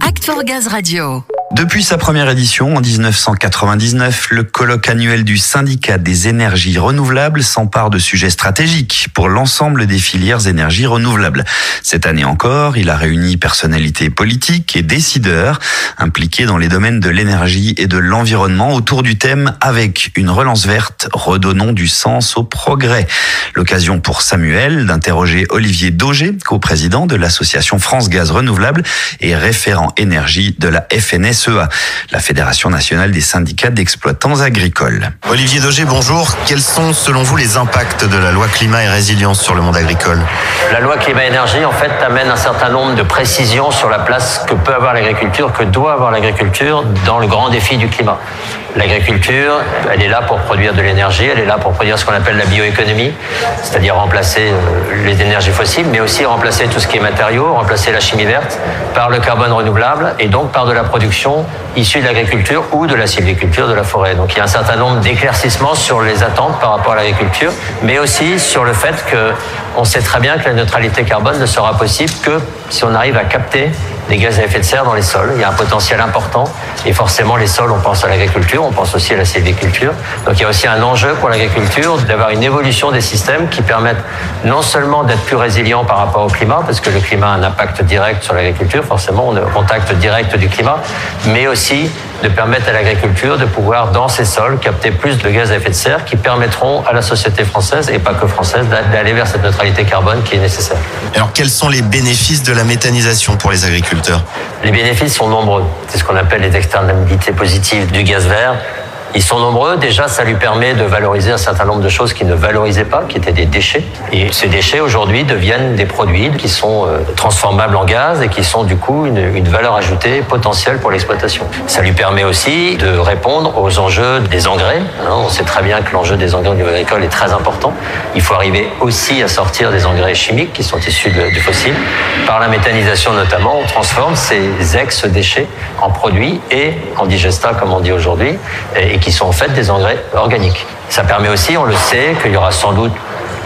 Act for Gaz Radio. Depuis sa première édition en 1999, le colloque annuel du syndicat des énergies renouvelables s'empare de sujets stratégiques pour l'ensemble des filières énergies renouvelables. Cette année encore, il a réuni personnalités politiques et décideurs impliqués dans les domaines de l'énergie et de l'environnement autour du thème avec une relance verte, redonnons du sens au progrès. L'occasion pour Samuel d'interroger Olivier Daugé, co-président de l'association France Gaz Renouvelable et référent énergie de la FNSEA, la Fédération nationale des syndicats d'exploitants agricoles. Olivier Daugé, bonjour. Quels sont selon vous les impacts de la loi climat et résilience sur le monde agricole? La loi climat-énergie, en fait, amène un certain nombre de précisions sur la place que peut avoir l'agriculture, que doit avoir l'agriculture dans le grand défi du climat. L'agriculture, elle est là pour produire de l'énergie, elle est là pour produire ce qu'on appelle la bioéconomie, c'est-à-dire remplacer euh, les énergies fossiles, mais aussi remplacer tout ce qui est matériaux, remplacer la chimie verte par le carbone renouvelable et donc par de la production issue de l'agriculture ou de la sylviculture de la forêt. Donc il y a un certain nombre d'éclaircissements sur les attentes par rapport à l'agriculture, mais aussi sur le fait que on sait très bien que la neutralité carbone ne sera possible que si on arrive à capter des gaz à effet de serre dans les sols. Il y a un potentiel important et forcément les sols, on pense à l'agriculture, on pense aussi à la sylviculture. Donc il y a aussi un enjeu pour l'agriculture d'avoir une évolution des systèmes qui permettent non seulement d'être plus résilients par rapport au climat, parce que le climat a un impact direct sur l'agriculture, forcément on est au contact direct du climat, mais aussi de permettre à l'agriculture de pouvoir, dans ces sols, capter plus de gaz à effet de serre qui permettront à la société française, et pas que française, d'aller vers cette neutralité carbone qui est nécessaire. Alors quels sont les bénéfices de la méthanisation pour les agriculteurs? Les bénéfices sont nombreux. C'est ce qu'on appelle les externalités positives du gaz vert. Ils sont nombreux. Déjà, ça lui permet de valoriser un certain nombre de choses qu'il ne valorisait pas, qui étaient des déchets. Et ces déchets, aujourd'hui, deviennent des produits qui sont euh, transformables en gaz et qui sont, du coup, une, valeur ajoutée potentielle pour l'exploitation. Ça lui permet aussi de répondre aux enjeux des engrais. Hein, on sait très bien que l'enjeu des engrais au niveau agricole est très important. Il faut arriver aussi à sortir des engrais chimiques qui sont issus du fossile. Par la méthanisation, notamment, on transforme ces ex-déchets en produits et en digesta, comme on dit aujourd'hui, qui sont en fait des engrais organiques. Ça permet aussi, on le sait, qu'il y aura sans doute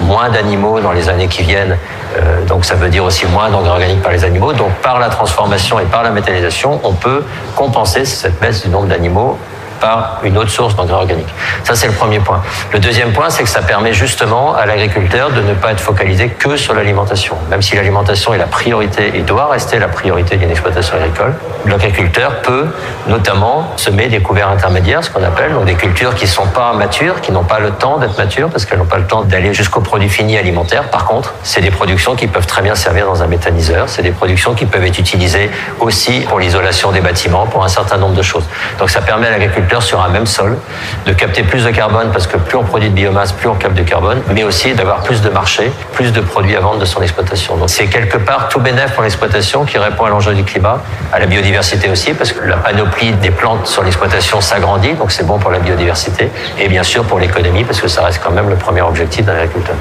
moins d'animaux dans les années qui viennent. Euh, donc ça veut dire aussi moins d'engrais organiques par les animaux. Donc par la transformation et par la méthanisation, on peut compenser cette baisse du nombre d'animaux par une autre source d'engrais organiques. Ça, c'est le premier point. Le deuxième point, c'est que ça permet justement à l'agriculteur de ne pas être focalisé que sur l'alimentation. Même si l'alimentation est la priorité et doit rester la priorité d'une exploitation agricole, l'agriculteur peut notamment semer des couverts intermédiaires, ce qu'on appelle, donc des cultures qui ne sont pas matures, qui n'ont pas le temps d'être matures, parce qu'elles n'ont pas le temps d'aller jusqu'au produit fini alimentaire. Par contre, c'est des productions qui peuvent très bien servir dans un méthaniseur, c'est des productions qui peuvent être utilisées aussi pour l'isolation des bâtiments, pour un certain nombre de choses. Donc ça permet à l'agriculteur sur un même sol, de capter plus de carbone parce que plus on produit de biomasse, plus on capte de carbone, mais aussi d'avoir plus de marché, plus de produits à vendre de son exploitation. Donc c'est quelque part tout bénéfice pour l'exploitation qui répond à l'enjeu du climat, à la biodiversité aussi, parce que la panoplie des plantes sur l'exploitation s'agrandit, donc c'est bon pour la biodiversité, et bien sûr pour l'économie, parce que ça reste quand même le premier objectif d'un agriculteur.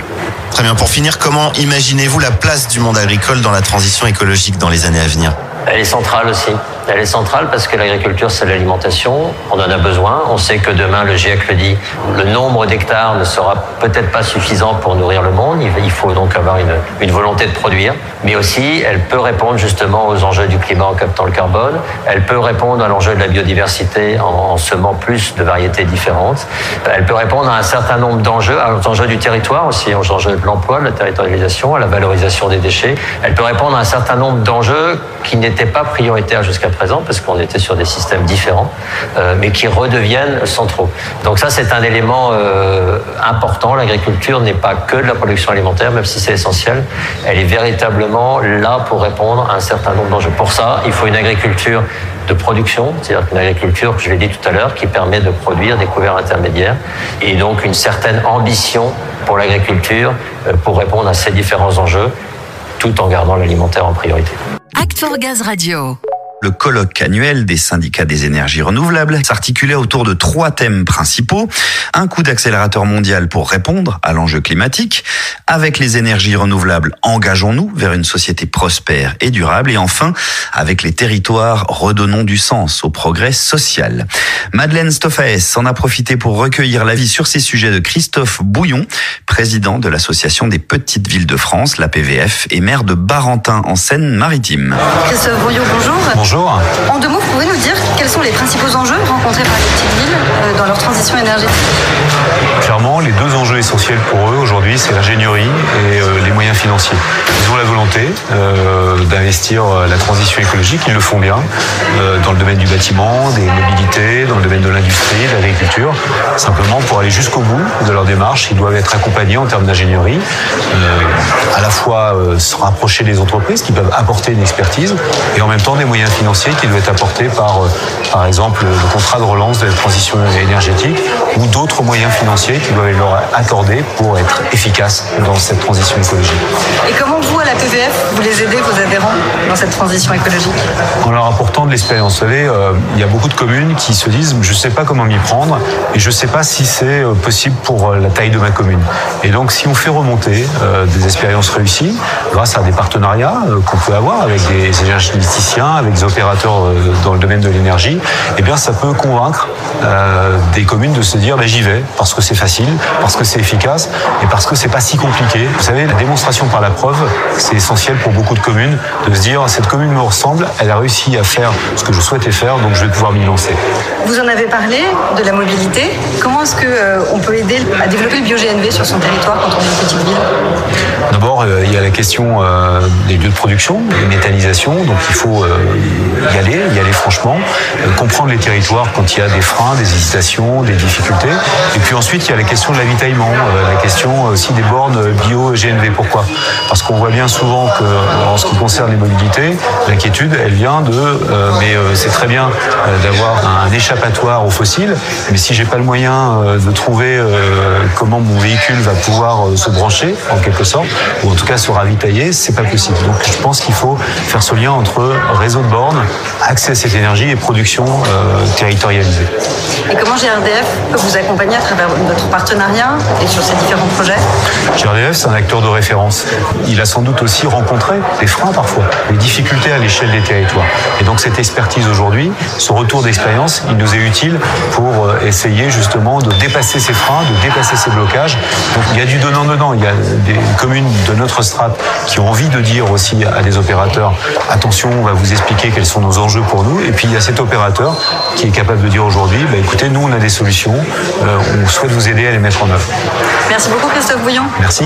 Très bien. Pour finir, comment imaginez-vous la place du monde agricole dans la transition écologique dans les années à venir? Elle est centrale aussi. Elle est centrale parce que l'agriculture, c'est l'alimentation. On en a besoin. On sait que demain, le GIEC le dit, le nombre d'hectares ne sera peut-être pas suffisant pour nourrir le monde. Il faut donc avoir une, volonté de produire. Mais aussi, elle peut répondre justement aux enjeux du climat en captant le carbone. Elle peut répondre à l'enjeu de la biodiversité en, en semant plus de variétés différentes. Elle peut répondre à un certain nombre d'enjeux, aux enjeux du territoire aussi, aux enjeux de l'emploi, de la territorialisation, à la valorisation des déchets. Elle peut répondre à un certain nombre d'enjeux qui n'étaient pas prioritaires jusqu'à présent parce qu'on était sur des systèmes différents, euh, mais qui redeviennent centraux. Donc ça, c'est un élément euh, important. L'agriculture n'est pas que de la production alimentaire, même si c'est essentiel. Elle est véritablement là pour répondre à un certain nombre d'enjeux. Pour ça, il faut une agriculture de production, c'est-à-dire une agriculture, je l'ai dit tout à l'heure, qui permet de produire des couverts intermédiaires, et donc une certaine ambition pour l'agriculture euh, pour répondre à ces différents enjeux, tout en gardant l'alimentaire en priorité. Act for Gaz Radio. Le colloque annuel des syndicats des énergies renouvelables s'articulait autour de trois thèmes principaux. Un coup d'accélérateur mondial pour répondre à l'enjeu climatique. Avec les énergies renouvelables, engageons-nous vers une société prospère et durable. Et enfin, avec les territoires, redonnons du sens au progrès social. Madeleine Stoffaes en a profité pour recueillir l'avis sur ces sujets de Christophe Bouillon, président de l'Association des petites villes de France, la PVF, et maire de Barentin en Seine-Maritime. Christophe Bouillon, bonjour. Bonjour. En deux mots, vous pouvez nous dire quels sont les principaux enjeux rencontrés par les petites villes euh, dans leur transition énergétique Clairement, les deux enjeux essentiels pour eux aujourd'hui, c'est l'ingénierie et euh, les moyens financiers. Ils ont la volonté euh, d'investir la transition écologique, ils le font bien, dans le domaine du bâtiment, des mobilités, dans le domaine de l'industrie, de l'agriculture. Simplement, pour aller jusqu'au bout de leur démarche, ils doivent être accompagnés en termes d'ingénierie, euh, à la fois euh, se rapprocher des entreprises qui peuvent apporter une expertise, et en même temps des moyens financiers qui doivent être apportés par, euh, par exemple, le contrat de relance de la transition énergétique ou d'autres moyens financiers qui doivent leur accorder pour être efficaces dans cette transition écologique. Et comment vous, à la PVF, vous les aidez, vos adhérents, dans cette transition écologique? En leur apportant de l'expérience, vous savez, il y a beaucoup de communes qui se disent je ne sais pas comment m'y prendre et je ne sais pas si c'est euh, possible pour euh, la taille de ma commune. Et donc si on fait remonter euh, des expériences réussies grâce à des partenariats qu'on peut avoir avec des énergéticiens, avec des opérateurs dans le domaine de l'énergie, eh bien ça peut convaincre des communes de se dire ben, j'y vais parce que c'est facile, parce que c'est efficace et parce que c'est pas si compliqué. Vous savez, la démonstration par la preuve, c'est essentiel pour beaucoup de communes de se dire cette commune me ressemble, elle a réussi à faire ce que je souhaitais faire, donc je vais pouvoir m'y lancer. Vous en avez parlé de la mobilité. Comment est-ce qu'on peut aider à développer le bio-GNV sur son territoire quand on est une petite ville? D'abord, euh, il y a la question euh, des lieux de production, des métallisations, donc il faut euh, euh, comprendre les territoires quand il y a des freins, des hésitations, des difficultés. Et puis ensuite, il y a la question de l'avitaillement, euh, la question aussi des bornes bio-GNV. Pourquoi? Parce qu'on voit bien souvent que, en ce qui concerne les mobilités, l'inquiétude, elle vient de euh, mais euh, c'est très bien euh, d'avoir un échappatoire aux fossiles, mais si j'ai pas le moyen euh, de trouver euh, comment mon véhicule va pouvoir euh, se brancher, en quelque sorte, ou en tout cas se ravitailler, c'est pas possible. Donc je pense qu'il faut faire ce lien entre réseau de bornes, accès à cette énergie et production euh, territorialisée. Et comment GRDF peut vous accompagner à travers votre partenariat et sur ces différents projets? GRDF, c'est un acteur de référence. Il a sans doute aussi rencontré des freins parfois, des difficultés à l'échelle des territoires. Et donc cette expertise aujourd'hui, ce retour d'expérience, il nous est utile pour euh, essayer justement de dépasser ces freins, de dépasser ces blocages. Donc il y a du donnant-donnant. Il y a des communes de notre strate qui ont envie de dire aussi à des opérateurs, attention, on va vous expliquer quels sont nos enjeux pour nous. Et puis il y a cet opérateur qui est capable de dire aujourd'hui, bah, écoutez, nous on a des solutions, euh, on souhaite vous aider à les mettre en œuvre. Merci beaucoup Christophe Bouillon. Merci.